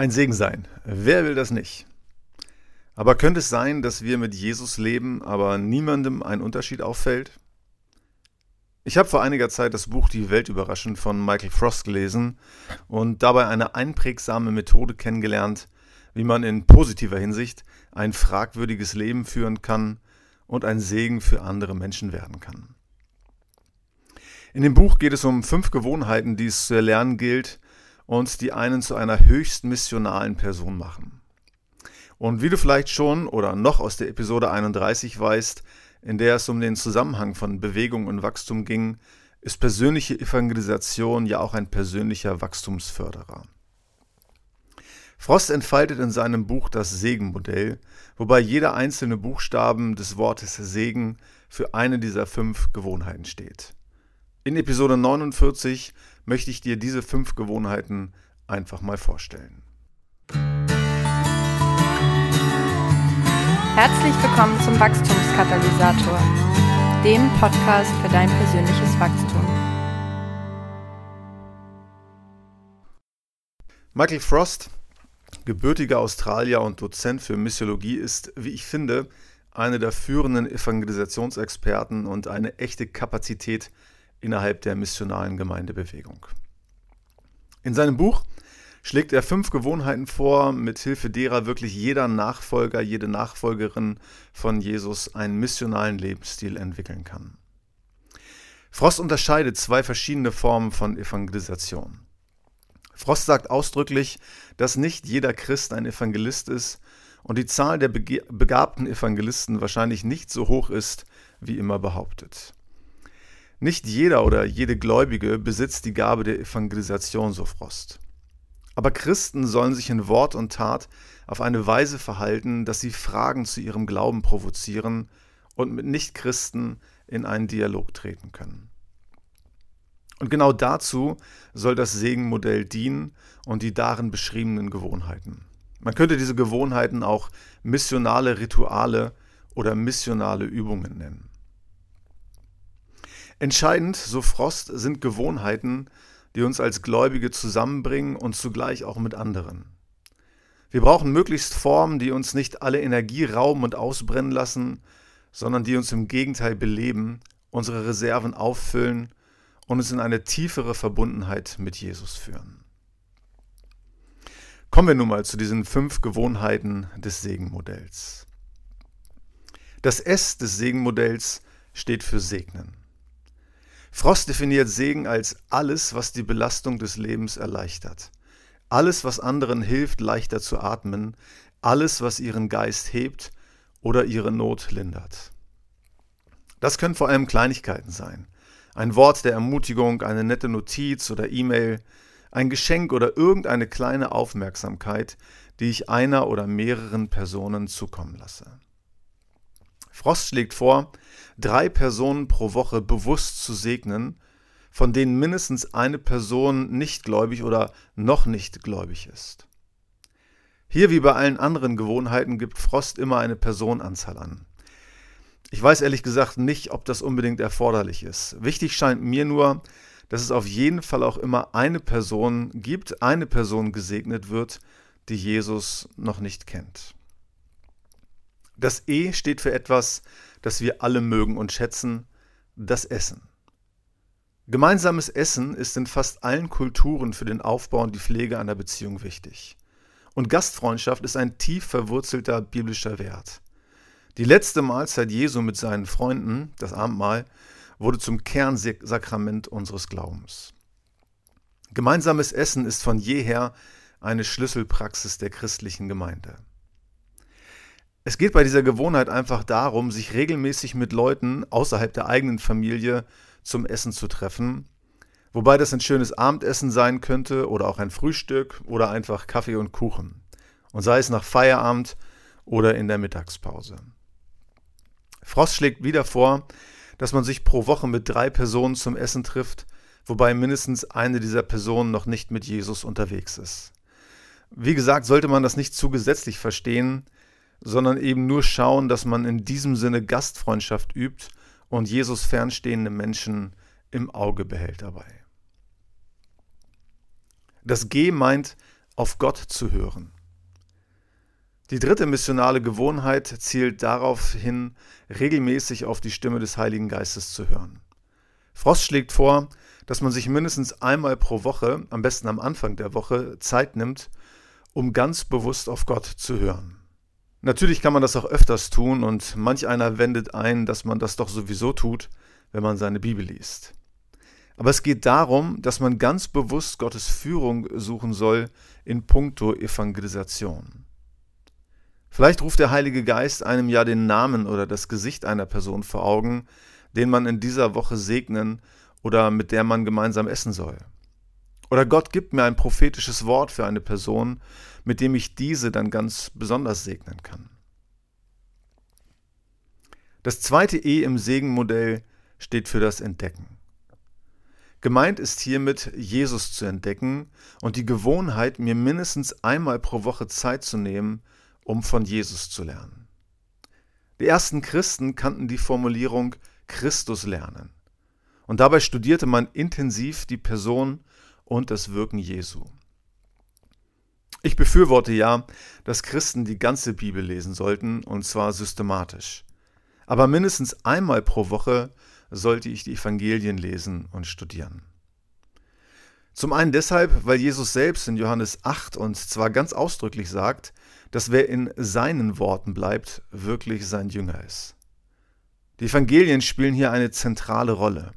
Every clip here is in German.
Ein Segen sein. Wer will das nicht? Aber könnte es sein, dass wir mit Jesus leben, aber niemandem ein Unterschied auffällt? Ich habe vor einiger Zeit das Buch Die Welt überraschend von Michael Frost gelesen und dabei eine einprägsame Methode kennengelernt, wie man in positiver Hinsicht ein fragwürdiges Leben führen kann und ein Segen für andere Menschen werden kann. In dem Buch geht es um fünf Gewohnheiten, die es zu erlernen gilt und die einen zu einer höchst missionalen Person machen. Und wie du vielleicht schon oder noch aus der Episode 31 weißt, in der es um den Zusammenhang von Bewegung und Wachstum ging, ist persönliche Evangelisation ja auch ein persönlicher Wachstumsförderer. Frost entfaltet in seinem Buch das Segenmodell, wobei jeder einzelne Buchstaben des Wortes Segen für eine dieser fünf Gewohnheiten steht. In Episode 49 möchte ich dir diese fünf Gewohnheiten einfach mal vorstellen. Herzlich willkommen zum Wachstumskatalysator, dem Podcast für dein persönliches Wachstum. Michael Frost, gebürtiger Australier und Dozent für Missiologie, ist, wie ich finde, einer der führenden Evangelisationsexperten und eine echte Kapazität innerhalb der missionalen Gemeindebewegung. In seinem Buch schlägt er fünf Gewohnheiten vor, mit Hilfe derer wirklich jeder Nachfolger, jede Nachfolgerin von Jesus einen missionalen Lebensstil entwickeln kann. Frost unterscheidet zwei verschiedene Formen von Evangelisation. Frost sagt ausdrücklich, dass nicht jeder Christ ein Evangelist ist und die Zahl der begabten Evangelisten wahrscheinlich nicht so hoch ist, wie immer behauptet. Nicht jeder oder jede Gläubige besitzt die Gabe der Evangelisation, so Frost. Aber Christen sollen sich in Wort und Tat auf eine Weise verhalten, dass sie Fragen zu ihrem Glauben provozieren und mit Nichtchristen in einen Dialog treten können. Und genau dazu soll das Segenmodell dienen und die darin beschriebenen Gewohnheiten. Man könnte diese Gewohnheiten auch missionale Rituale oder missionale Übungen nennen. Entscheidend, so Frost, sind Gewohnheiten, die uns als Gläubige zusammenbringen und zugleich auch mit anderen. Wir brauchen möglichst Formen, die uns nicht alle Energie rauben und ausbrennen lassen, sondern die uns im Gegenteil beleben, unsere Reserven auffüllen und uns in eine tiefere Verbundenheit mit Jesus führen. Kommen wir nun mal zu diesen fünf Gewohnheiten des Segenmodells. Das S des Segenmodells steht für Segnen. Frost definiert Segen als alles, was die Belastung des Lebens erleichtert. Alles, was anderen hilft, leichter zu atmen. Alles, was ihren Geist hebt oder ihre Not lindert. Das können vor allem Kleinigkeiten sein. Ein Wort der Ermutigung, eine nette Notiz oder E-Mail, ein Geschenk oder irgendeine kleine Aufmerksamkeit, die ich einer oder mehreren Personen zukommen lasse. Frost schlägt vor, drei Personen pro Woche bewusst zu segnen, von denen mindestens eine Person nicht gläubig oder noch nicht gläubig ist. Hier wie bei allen anderen Gewohnheiten gibt Frost immer eine Personenanzahl an. Ich weiß ehrlich gesagt nicht, ob das unbedingt erforderlich ist. Wichtig scheint mir nur, dass es auf jeden Fall auch immer eine Person gibt, eine Person gesegnet wird, die Jesus noch nicht kennt. Das E steht für etwas, das wir alle mögen und schätzen, das Essen. Gemeinsames Essen ist in fast allen Kulturen für den Aufbau und die Pflege einer Beziehung wichtig. Und Gastfreundschaft ist ein tief verwurzelter biblischer Wert. Die letzte Mahlzeit Jesu mit seinen Freunden, das Abendmahl, wurde zum Kernsakrament unseres Glaubens. Gemeinsames Essen ist von jeher eine Schlüsselpraxis der christlichen Gemeinde. Es geht bei dieser Gewohnheit einfach darum, sich regelmäßig mit Leuten außerhalb der eigenen Familie zum Essen zu treffen. Wobei das ein schönes Abendessen sein könnte oder auch ein Frühstück oder einfach Kaffee und Kuchen. Und sei es nach Feierabend oder in der Mittagspause. Frost schlägt wieder vor, dass man sich pro Woche mit drei Personen zum Essen trifft, wobei mindestens eine dieser Personen noch nicht mit Jesus unterwegs ist. Wie gesagt, sollte man das nicht zu gesetzlich verstehen, sondern eben nur schauen, dass man in diesem Sinne Gastfreundschaft übt und Jesus fernstehende Menschen im Auge behält dabei. Das G meint auf Gott zu hören. Die dritte missionale Gewohnheit zielt darauf hin, regelmäßig auf die Stimme des Heiligen Geistes zu hören. Frost schlägt vor, dass man sich mindestens einmal pro Woche, am besten am Anfang der Woche, Zeit nimmt, um ganz bewusst auf Gott zu hören. Natürlich kann man das auch öfters tun und manch einer wendet ein, dass man das doch sowieso tut, wenn man seine Bibel liest. Aber es geht darum, dass man ganz bewusst Gottes Führung suchen soll in puncto Evangelisation. Vielleicht ruft der Heilige Geist einem ja den Namen oder das Gesicht einer Person vor Augen, den man in dieser Woche segnen oder mit der man gemeinsam essen soll. Oder Gott gibt mir ein prophetisches Wort für eine Person, mit dem ich diese dann ganz besonders segnen kann. Das zweite E im Segenmodell steht für das Entdecken. Gemeint ist hiermit, Jesus zu entdecken und die Gewohnheit, mir mindestens einmal pro Woche Zeit zu nehmen, um von Jesus zu lernen. Die ersten Christen kannten die Formulierung Christus lernen. Und dabei studierte man intensiv die Person und das Wirken Jesu. Ich befürworte ja, dass Christen die ganze Bibel lesen sollten, und zwar systematisch. Aber mindestens einmal pro Woche sollte ich die Evangelien lesen und studieren. Zum einen deshalb, weil Jesus selbst in Johannes 8 und zwar ganz ausdrücklich sagt, dass wer in seinen Worten bleibt, wirklich sein Jünger ist. Die Evangelien spielen hier eine zentrale Rolle.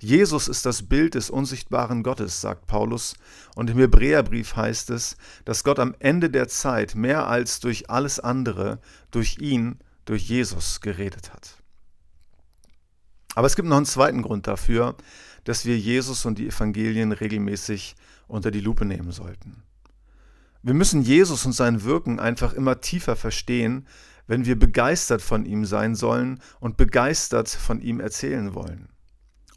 Jesus ist das Bild des unsichtbaren Gottes, sagt Paulus, und im Hebräerbrief heißt es, dass Gott am Ende der Zeit mehr als durch alles andere, durch ihn, durch Jesus geredet hat. Aber es gibt noch einen zweiten Grund dafür, dass wir Jesus und die Evangelien regelmäßig unter die Lupe nehmen sollten. Wir müssen Jesus und sein Wirken einfach immer tiefer verstehen, wenn wir begeistert von ihm sein sollen und begeistert von ihm erzählen wollen.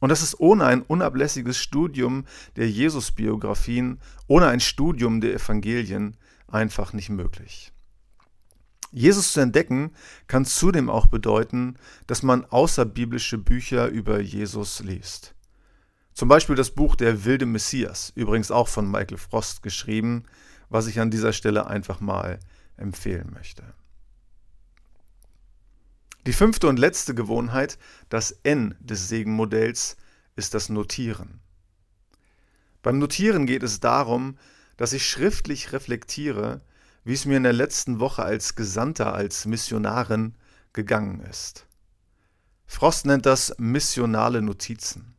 Und das ist ohne ein unablässiges Studium der Jesus-Biografien, ohne ein Studium der Evangelien einfach nicht möglich. Jesus zu entdecken kann zudem auch bedeuten, dass man außerbiblische Bücher über Jesus liest. Zum Beispiel das Buch Der wilde Messias, übrigens auch von Michael Frost geschrieben, was ich an dieser Stelle einfach mal empfehlen möchte. Die fünfte und letzte Gewohnheit, das N des Segenmodells, ist das Notieren. Beim Notieren geht es darum, dass ich schriftlich reflektiere, wie es mir in der letzten Woche als Gesandter, als Missionarin gegangen ist. Frost nennt das missionale Notizen.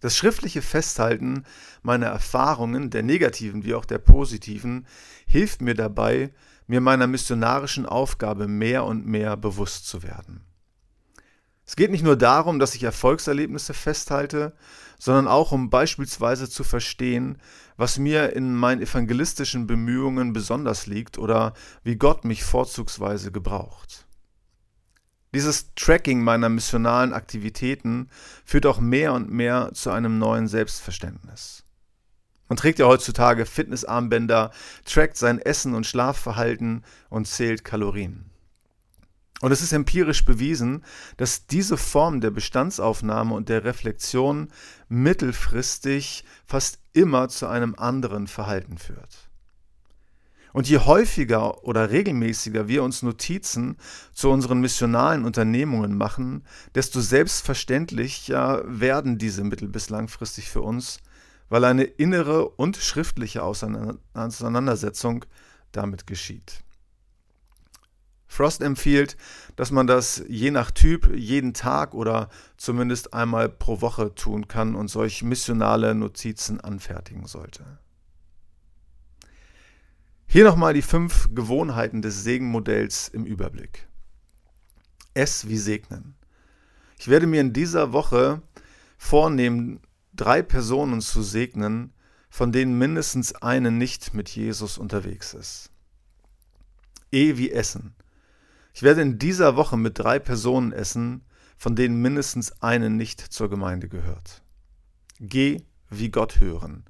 Das schriftliche Festhalten meiner Erfahrungen, der negativen wie auch der positiven, hilft mir dabei, mir meiner missionarischen Aufgabe mehr und mehr bewusst zu werden. Es geht nicht nur darum, dass ich Erfolgserlebnisse festhalte, sondern auch um beispielsweise zu verstehen, was mir in meinen evangelistischen Bemühungen besonders liegt oder wie Gott mich vorzugsweise gebraucht. Dieses Tracking meiner missionalen Aktivitäten führt auch mehr und mehr zu einem neuen Selbstverständnis. Man trägt ja heutzutage Fitnessarmbänder, trackt sein Essen und Schlafverhalten und zählt Kalorien. Und es ist empirisch bewiesen, dass diese Form der Bestandsaufnahme und der Reflexion mittelfristig fast immer zu einem anderen Verhalten führt. Und je häufiger oder regelmäßiger wir uns Notizen zu unseren missionalen Unternehmungen machen, desto selbstverständlicher werden diese mittel- bis langfristig für uns, weil eine innere und schriftliche Auseinandersetzung damit geschieht. Frost empfiehlt, dass man das je nach Typ jeden Tag oder zumindest einmal pro Woche tun kann und solch missionale Notizen anfertigen sollte. Hier nochmal die fünf Gewohnheiten des Segenmodells im Überblick. S wie segnen. Ich werde mir in dieser Woche vornehmen, drei Personen zu segnen, von denen mindestens eine nicht mit Jesus unterwegs ist. E wie Essen. Ich werde in dieser Woche mit drei Personen essen, von denen mindestens eine nicht zur Gemeinde gehört. Geh wie Gott hören.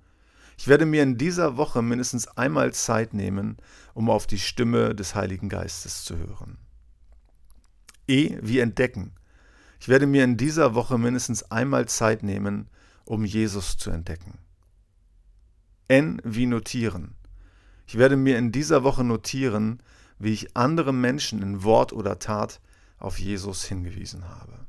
Ich werde mir in dieser Woche mindestens einmal Zeit nehmen, um auf die Stimme des Heiligen Geistes zu hören. E wie entdecken. Ich werde mir in dieser Woche mindestens einmal Zeit nehmen, um Jesus zu entdecken. N wie notieren. Ich werde mir in dieser Woche notieren, wie ich andere Menschen in Wort oder Tat auf Jesus hingewiesen habe.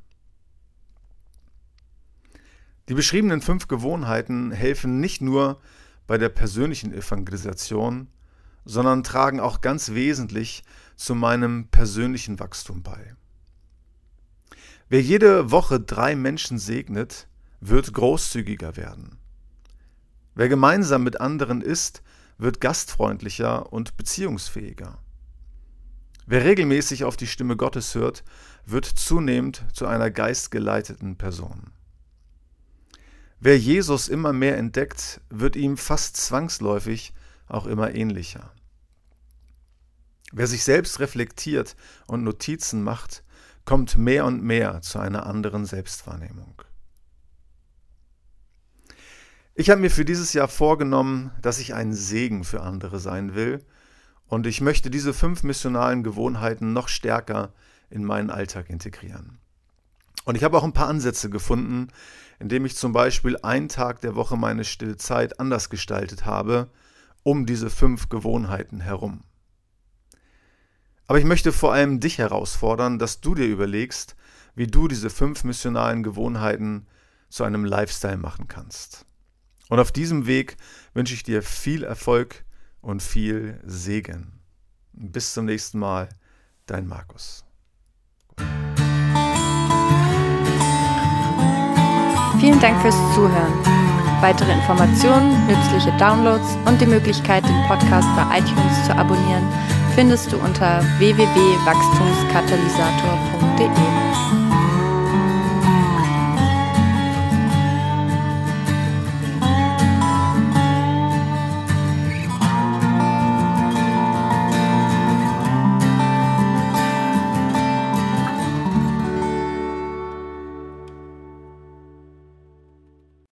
Die beschriebenen fünf Gewohnheiten helfen nicht nur bei der persönlichen Evangelisation, sondern tragen auch ganz wesentlich zu meinem persönlichen Wachstum bei. Wer jede Woche drei Menschen segnet, wird großzügiger werden. Wer gemeinsam mit anderen ist, wird gastfreundlicher und beziehungsfähiger. Wer regelmäßig auf die Stimme Gottes hört, wird zunehmend zu einer geistgeleiteten Person. Wer Jesus immer mehr entdeckt, wird ihm fast zwangsläufig auch immer ähnlicher. Wer sich selbst reflektiert und Notizen macht, kommt mehr und mehr zu einer anderen Selbstwahrnehmung. Ich habe mir für dieses Jahr vorgenommen, dass ich ein Segen für andere sein will und ich möchte diese fünf missionalen Gewohnheiten noch stärker in meinen Alltag integrieren. Und ich habe auch ein paar Ansätze gefunden, indem ich zum Beispiel einen Tag der Woche meine Stillzeit anders gestaltet habe, um diese fünf Gewohnheiten herum. Aber ich möchte vor allem dich herausfordern, dass du dir überlegst, wie du diese fünf missionalen Gewohnheiten zu einem Lifestyle machen kannst. Und auf diesem Weg wünsche ich dir viel Erfolg und viel Segen. Bis zum nächsten Mal, dein Markus. Vielen Dank fürs Zuhören. Weitere Informationen, nützliche Downloads und die Möglichkeit, den Podcast bei iTunes zu abonnieren, findest du unter www.wachstumskatalysator.de.